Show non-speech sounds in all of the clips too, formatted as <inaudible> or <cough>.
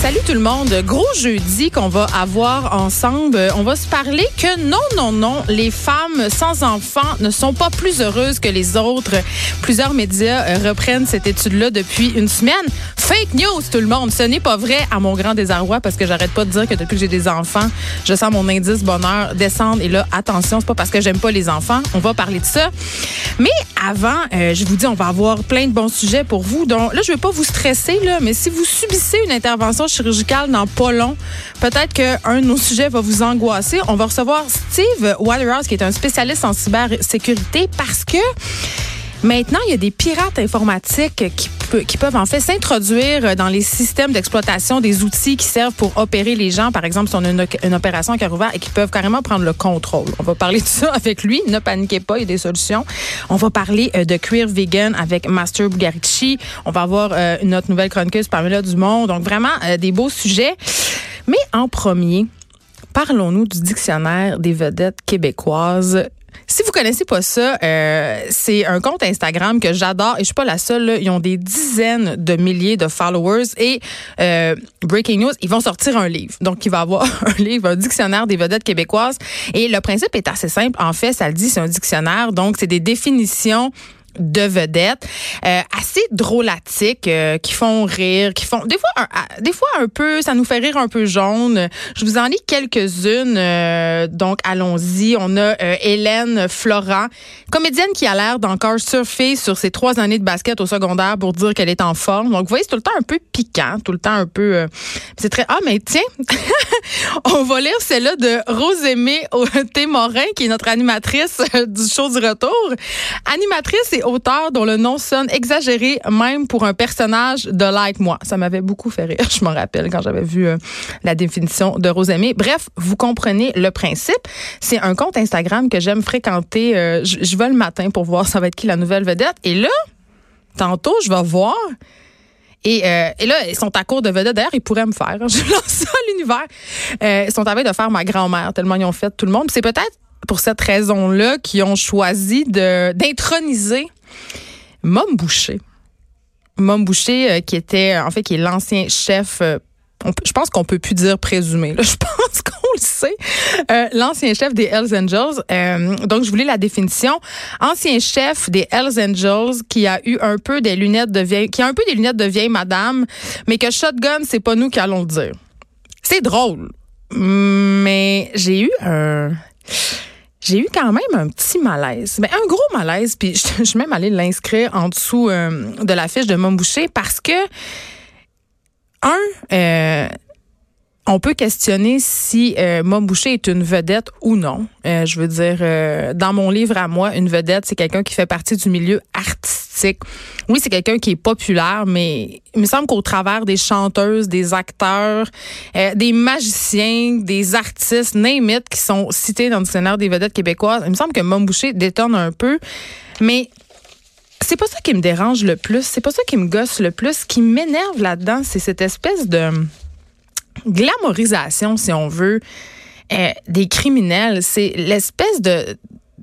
Salut tout le monde. Gros jeudi qu'on va avoir ensemble. On va se parler que non, non, non, les femmes sans enfants ne sont pas plus heureuses que les autres. Plusieurs médias euh, reprennent cette étude-là depuis une semaine. Fake news, tout le monde. Ce n'est pas vrai à mon grand désarroi parce que j'arrête pas de dire que depuis que j'ai des enfants, je sens mon indice bonheur descendre. Et là, attention, c'est pas parce que j'aime pas les enfants. On va parler de ça. Mais avant, euh, je vous dis, on va avoir plein de bons sujets pour vous. Donc là, je vais pas vous stresser, là, mais si vous subissez une intervention chirurgicale dans pas long, peut-être qu'un de nos sujets va vous angoisser. On va recevoir Steve Waterhouse, qui est un spécialiste en cybersécurité, parce que Maintenant, il y a des pirates informatiques qui, qui peuvent en fait s'introduire dans les systèmes d'exploitation des outils qui servent pour opérer les gens, par exemple, si on a une, opération à cœur ouvert et qui peuvent carrément prendre le contrôle. On va parler <laughs> de ça avec lui. Ne paniquez pas, il y a des solutions. On va parler euh, de Queer Vegan avec Master Bugarici. On va avoir euh, notre nouvelle chroniqueuse Pamela Dumont. Donc, vraiment, euh, des beaux sujets. Mais en premier, parlons-nous du dictionnaire des vedettes québécoises. Si vous connaissez pas ça, euh, c'est un compte Instagram que j'adore et je suis pas la seule. Ils ont des dizaines de milliers de followers et euh, breaking news, ils vont sortir un livre. Donc il va avoir <laughs> un livre, un dictionnaire des vedettes québécoises et le principe est assez simple. En fait, ça le dit, c'est un dictionnaire. Donc c'est des définitions de vedettes euh, assez drôlatiques euh, qui font rire qui font des fois un, ah, des fois un peu ça nous fait rire un peu jaune. Je vous en lis quelques-unes euh, donc allons-y. On a euh, Hélène Florent comédienne qui a l'air d'encore surfer sur ses trois années de basket au secondaire pour dire qu'elle est en forme. Donc vous voyez c'est tout le temps un peu piquant tout le temps un peu euh, c'est très ah mais tiens <laughs> on va lire celle-là de Rosemée Témorin qui est notre animatrice du show du retour. Animatrice auteur dont le nom sonne exagéré même pour un personnage de Like Moi. Ça m'avait beaucoup fait rire, <laughs> je me rappelle, quand j'avais vu euh, la définition de Rosemée. Bref, vous comprenez le principe. C'est un compte Instagram que j'aime fréquenter. Euh, je, vais le matin pour voir ça va être qui la nouvelle vedette. Et là, tantôt, je vais voir... Et, euh, et, là, ils sont à court de vedette. D'ailleurs, ils pourraient me faire. <laughs> Je lance ça à l'univers. Ils sont à de faire ma grand-mère, tellement ils ont fait tout le monde. C'est peut-être pour cette raison-là qu'ils ont choisi d'introniser Mom Boucher. Mom Boucher, euh, qui était, en fait, qui est l'ancien chef. Euh, je pense qu'on peut plus dire présumé. <laughs> Je pense qu'on le sait. Euh, l'ancien chef des Hells Angels. Donc, je voulais la définition. Ancien chef des Hells Angels qui a eu un peu des lunettes de vieille, qui a un peu des lunettes de vieille madame, mais que shotgun, c'est pas nous qui allons le dire. C'est drôle, mais j'ai eu un j'ai eu quand même un petit malaise. Mais un gros malaise, puis je, suis même allée l'inscrire en dessous euh, de la fiche de mon boucher parce que, un, euh, on peut questionner si euh, Mom Boucher est une vedette ou non. Euh, je veux dire, dans mon livre à moi, une vedette, c'est quelqu'un qui fait partie du milieu artistique. Oui, c'est quelqu'un qui est populaire, mais il me semble qu'au travers des chanteuses, des acteurs, euh, des magiciens, des artistes, name it, qui sont cités dans le dictionnaire des vedettes québécoises, il me semble que Mom Boucher détonne un peu. Mais c'est pas ça qui me dérange le plus. C'est pas ça qui me gosse le plus. Ce qui m'énerve là-dedans, c'est cette espèce de glamorisation, si on veut, euh, des criminels. C'est l'espèce de,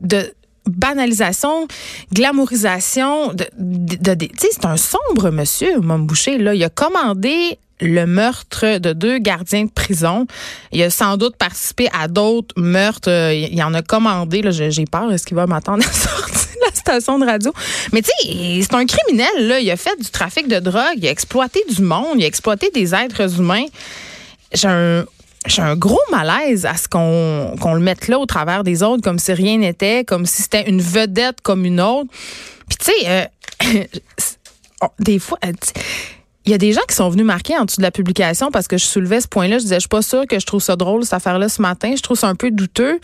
de banalisation, glamourisation de, de, c'est un sombre monsieur, Mom Boucher, là. Il a commandé le meurtre de deux gardiens de prison. Il a sans doute participé à d'autres meurtres. Il en a commandé, j'ai peur, est-ce qu'il va m'attendre <laughs> à sortir de la station de radio? Mais tu sais, c'est un criminel, là. Il a fait du trafic de drogue, il a exploité du monde, il a exploité des êtres humains j'ai un j'ai un gros malaise à ce qu'on qu'on le mette là au travers des autres, comme si rien n'était, comme si c'était une vedette comme une autre. Puis tu sais, euh, <laughs> oh, des fois, euh, il y a des gens qui sont venus marquer en dessous de la publication parce que je soulevais ce point-là. Je disais, je suis pas sûre que je trouve ça drôle, cette affaire-là, ce matin. Je trouve ça un peu douteux.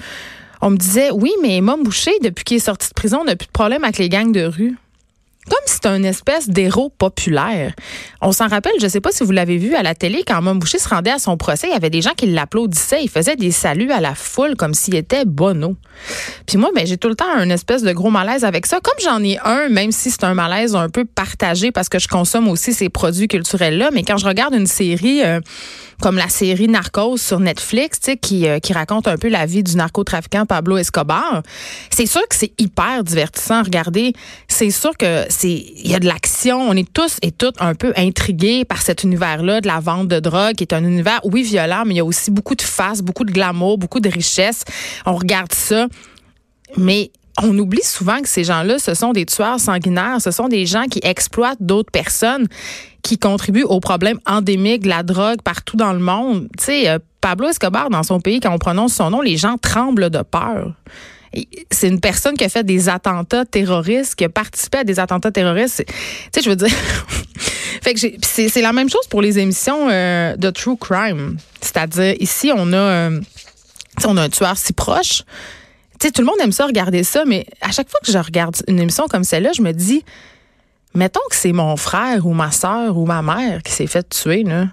On me disait, oui, mais Mom Boucher, depuis qu'il est sorti de prison, n'a plus de problème avec les gangs de rue comme c'était une espèce d'héros populaire. On s'en rappelle, je ne sais pas si vous l'avez vu à la télé, quand Mme Boucher se rendait à son procès, il y avait des gens qui l'applaudissaient, il faisait des saluts à la foule comme s'il était Bono. Puis moi, ben, j'ai tout le temps un espèce de gros malaise avec ça. Comme j'en ai un, même si c'est un malaise un peu partagé parce que je consomme aussi ces produits culturels-là, mais quand je regarde une série... Euh, comme la série Narcos sur Netflix, qui, euh, qui raconte un peu la vie du narcotrafiquant Pablo Escobar. C'est sûr que c'est hyper divertissant à regarder. C'est sûr que il y a de l'action. On est tous et toutes un peu intrigués par cet univers-là de la vente de drogue, qui est un univers, oui, violent, mais il y a aussi beaucoup de face, beaucoup de glamour, beaucoup de richesse. On regarde ça. Mais on oublie souvent que ces gens-là, ce sont des tueurs sanguinaires, ce sont des gens qui exploitent d'autres personnes, qui contribuent au problème endémique de la drogue partout dans le monde. Tu sais, euh, Pablo Escobar, dans son pays, quand on prononce son nom, les gens tremblent de peur. C'est une personne qui a fait des attentats terroristes, qui a participé à des attentats terroristes. Tu sais, je veux dire. <laughs> c'est la même chose pour les émissions euh, de true crime. C'est-à-dire, ici, on a, euh, on a un tueur si proche sais, tout le monde aime ça regarder ça, mais à chaque fois que je regarde une émission comme celle-là, je me dis, mettons que c'est mon frère ou ma soeur ou ma mère qui s'est fait tuer, là.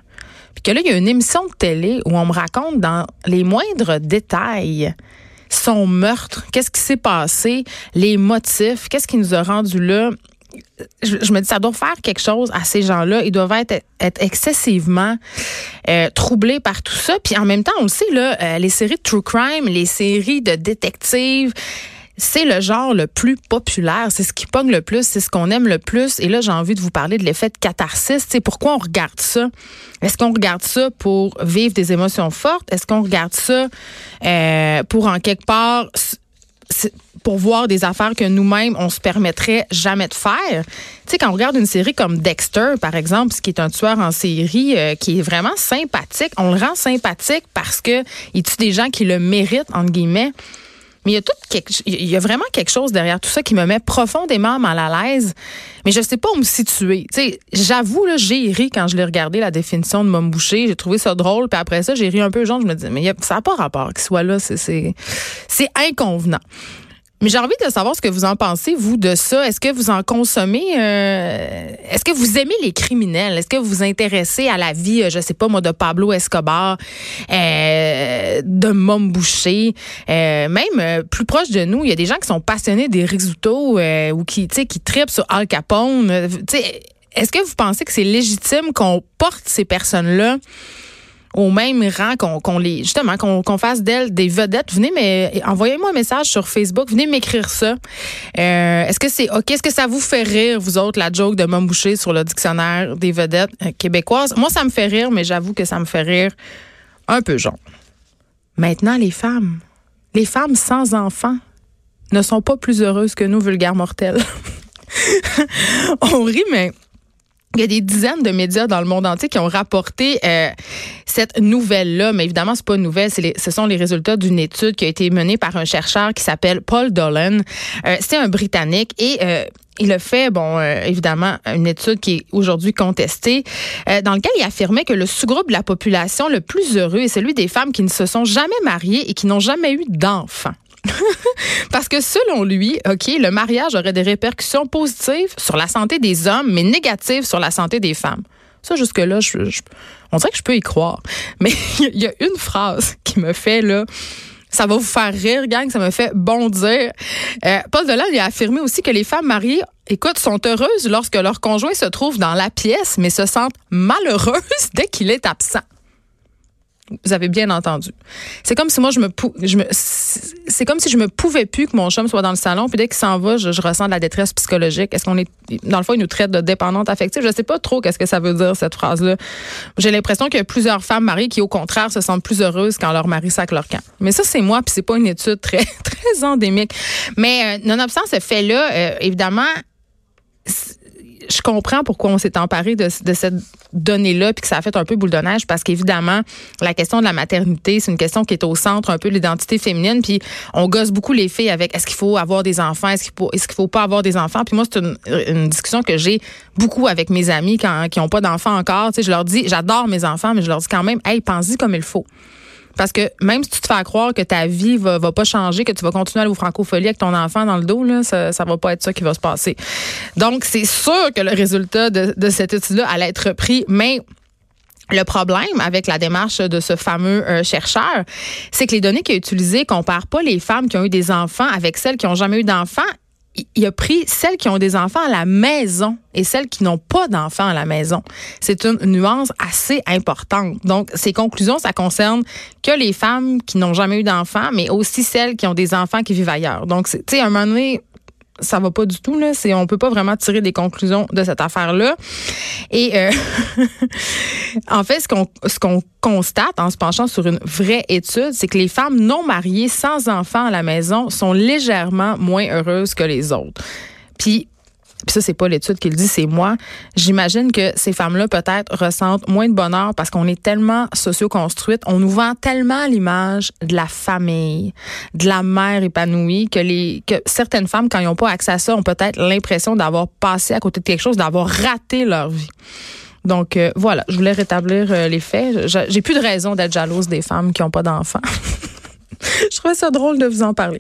Puis que là, il y a une émission de télé où on me raconte dans les moindres détails son meurtre, qu'est-ce qui s'est passé, les motifs, qu'est-ce qui nous a rendu là? Je, me dis, ça doit faire quelque chose à ces gens-là. Ils doivent être, excessivement euh, troublés par tout ça. Puis en même temps, on le sait, là, euh, les séries de true crime, les séries de détectives, c'est le genre le plus populaire, c'est ce qui pogne le plus, c'est ce qu'on aime le plus. Et là, j'ai envie de vous parler de l'effet de catharsis. C'est pourquoi on regarde ça? Est-ce qu'on regarde ça pour vivre des émotions fortes? Est-ce qu'on regarde ça euh, pour en quelque part pour voir des affaires que nous-mêmes, on se permettrait jamais de faire? Tu sais, quand on regarde une série comme Dexter, par exemple, ce qui est un tueur en série euh, qui est vraiment sympathique, on le rend sympathique parce que il tue des gens qui le méritent, entre guillemets. Mais il y a tout il y a vraiment quelque chose derrière tout ça qui me met profondément mal à l'aise. Mais je sais pas où me situer. Tu sais, j'avoue là, j'ai ri quand je l'ai regardé la définition de Mom Boucher. J'ai trouvé ça drôle. Puis après ça, j'ai ri un peu. Genre, je me dis, mais ça n'a pas rapport qu'il soit là. C'est c'est inconvenant. Mais j'ai envie de savoir ce que vous en pensez, vous, de ça. Est-ce que vous en consommez? Euh, est-ce que vous aimez les criminels? Est-ce que vous vous intéressez à la vie, euh, je sais pas moi, de Pablo Escobar, euh, de Mom Boucher? même plus proche de nous, il y a des gens qui sont passionnés des risottos ou qui, qui tripent sur Al Capone. Est-ce que vous pensez que c'est légitime qu'on porte ces personnes-là? Au même rang qu'on les justement qu'on fasse d'elles des vedettes. Venez mais envoyez-moi un message sur Facebook, venez m'écrire ça. Euh, est-ce que c'est OK? Est-ce que ça vous fait rire vous autres la joke de Mom Boucher sur le dictionnaire des vedettes euh, québécoises? Moi ça me fait rire mais j'avoue que ça me fait rire un peu genre. Maintenant les femmes, les femmes sans enfants ne sont pas plus heureuses que nous vulgaires mortels. <laughs> On rit mais il y a des dizaines de médias dans le monde entier qui ont rapporté euh, cette nouvelle-là, mais évidemment, c'est pas une nouvelle, ce sont les résultats d'une étude qui a été menée par un chercheur qui s'appelle Paul Dolan. Euh, c'est un Britannique et euh, il a fait, bon, évidemment, une étude qui est aujourd'hui contestée, dans laquelle il affirmait que le sous-groupe de la population le plus heureux est celui des femmes qui ne se sont jamais mariées et qui n'ont jamais eu d'enfants. <laughs> Parce que selon lui, OK, le mariage aurait des répercussions positives sur la santé des hommes, mais négatives sur la santé des femmes. Ça, jusque-là, on dirait que je peux y croire. <laughs> Mais il y a une phrase qui me fait, là, ça va vous faire rire, gang, ça me fait bondir. Euh, Paul a affirmé aussi que les femmes mariées, écoute, sont heureuses lorsque leur conjoint se trouve dans la pièce, mais se sentent malheureuses <laughs> dès qu'il est absent. Vous avez bien entendu. C'est comme si moi je me, je me c'est comme si je me pouvais plus que mon chum soit dans le salon puis dès qu'il s'en va, je, ressens de la détresse psychologique. Est-ce qu'on est dans le fond il nous traite de dépendante affective? Je sais pas trop qu'est-ce que ça veut dire cette phrase là. J'ai l'impression qu'il y a plusieurs femmes mariées qui au contraire se sentent plus heureuses quand leur mari sac leur camp. Mais ça c'est moi puis c'est pas une étude très <laughs> très endémique. Mais euh, nonobstant ce fait là, euh, évidemment je comprends pourquoi on s'est emparé de, cette donnée-là, puis que ça a fait un peu boule de neige, parce qu'évidemment, la question de la maternité, c'est une question qui est au centre un peu de l'identité féminine, puis on gosse beaucoup les filles avec est-ce qu'il faut avoir des enfants, est-ce qu'il faut, qu'il faut pas avoir des enfants? Puis moi, c'est une, discussion que j'ai beaucoup avec mes amis qui ont pas d'enfants encore. Tu sais, je leur dis, j'adore mes enfants, mais je leur dis quand même, hey, pense-y comme il faut. Parce que même si tu te fais croire que ta vie va, va pas changer, que tu vas continuer à aller au francophonie avec ton enfant dans le dos, là, ça, va pas être ça qui va se passer. Donc, c'est sûr que le résultat de, cette étude-là allait être pris, mais le problème avec la démarche de ce fameux euh, chercheur, c'est que les données qu'il a utilisées comparent pas les femmes qui ont eu des enfants avec celles qui ont jamais eu d'enfants il a pris celles qui ont des enfants à la maison et celles qui n'ont pas d'enfants à la maison. C'est une nuance assez importante. Donc, ces conclusions, ça concerne que les femmes qui n'ont jamais eu d'enfants, mais aussi celles qui ont des enfants qui vivent ailleurs. Donc, tu sais, à un moment donné, ça va pas du tout là. C'est on peut pas vraiment tirer des conclusions de cette affaire là. Et euh, <laughs> en fait, ce qu'on ce qu'on constate en se penchant sur une vraie étude, c'est que les femmes non mariées sans enfants à la maison sont légèrement moins heureuses que les autres. Puis puis ça, c'est pas l'étude qui le dit, c'est moi. J'imagine que ces femmes-là, peut-être, ressentent moins de bonheur parce qu'on est tellement socio-construites. On nous vend tellement l'image de la famille, de la mère épanouie, que les, que certaines femmes, quand ils n'ont pas accès à ça, ont peut-être l'impression d'avoir passé à côté de quelque chose, d'avoir raté leur vie. Donc euh, voilà, je voulais rétablir euh, les faits. J'ai plus de raison d'être jalouse des femmes qui n'ont pas d'enfants. <laughs> je trouvais ça drôle de vous en parler.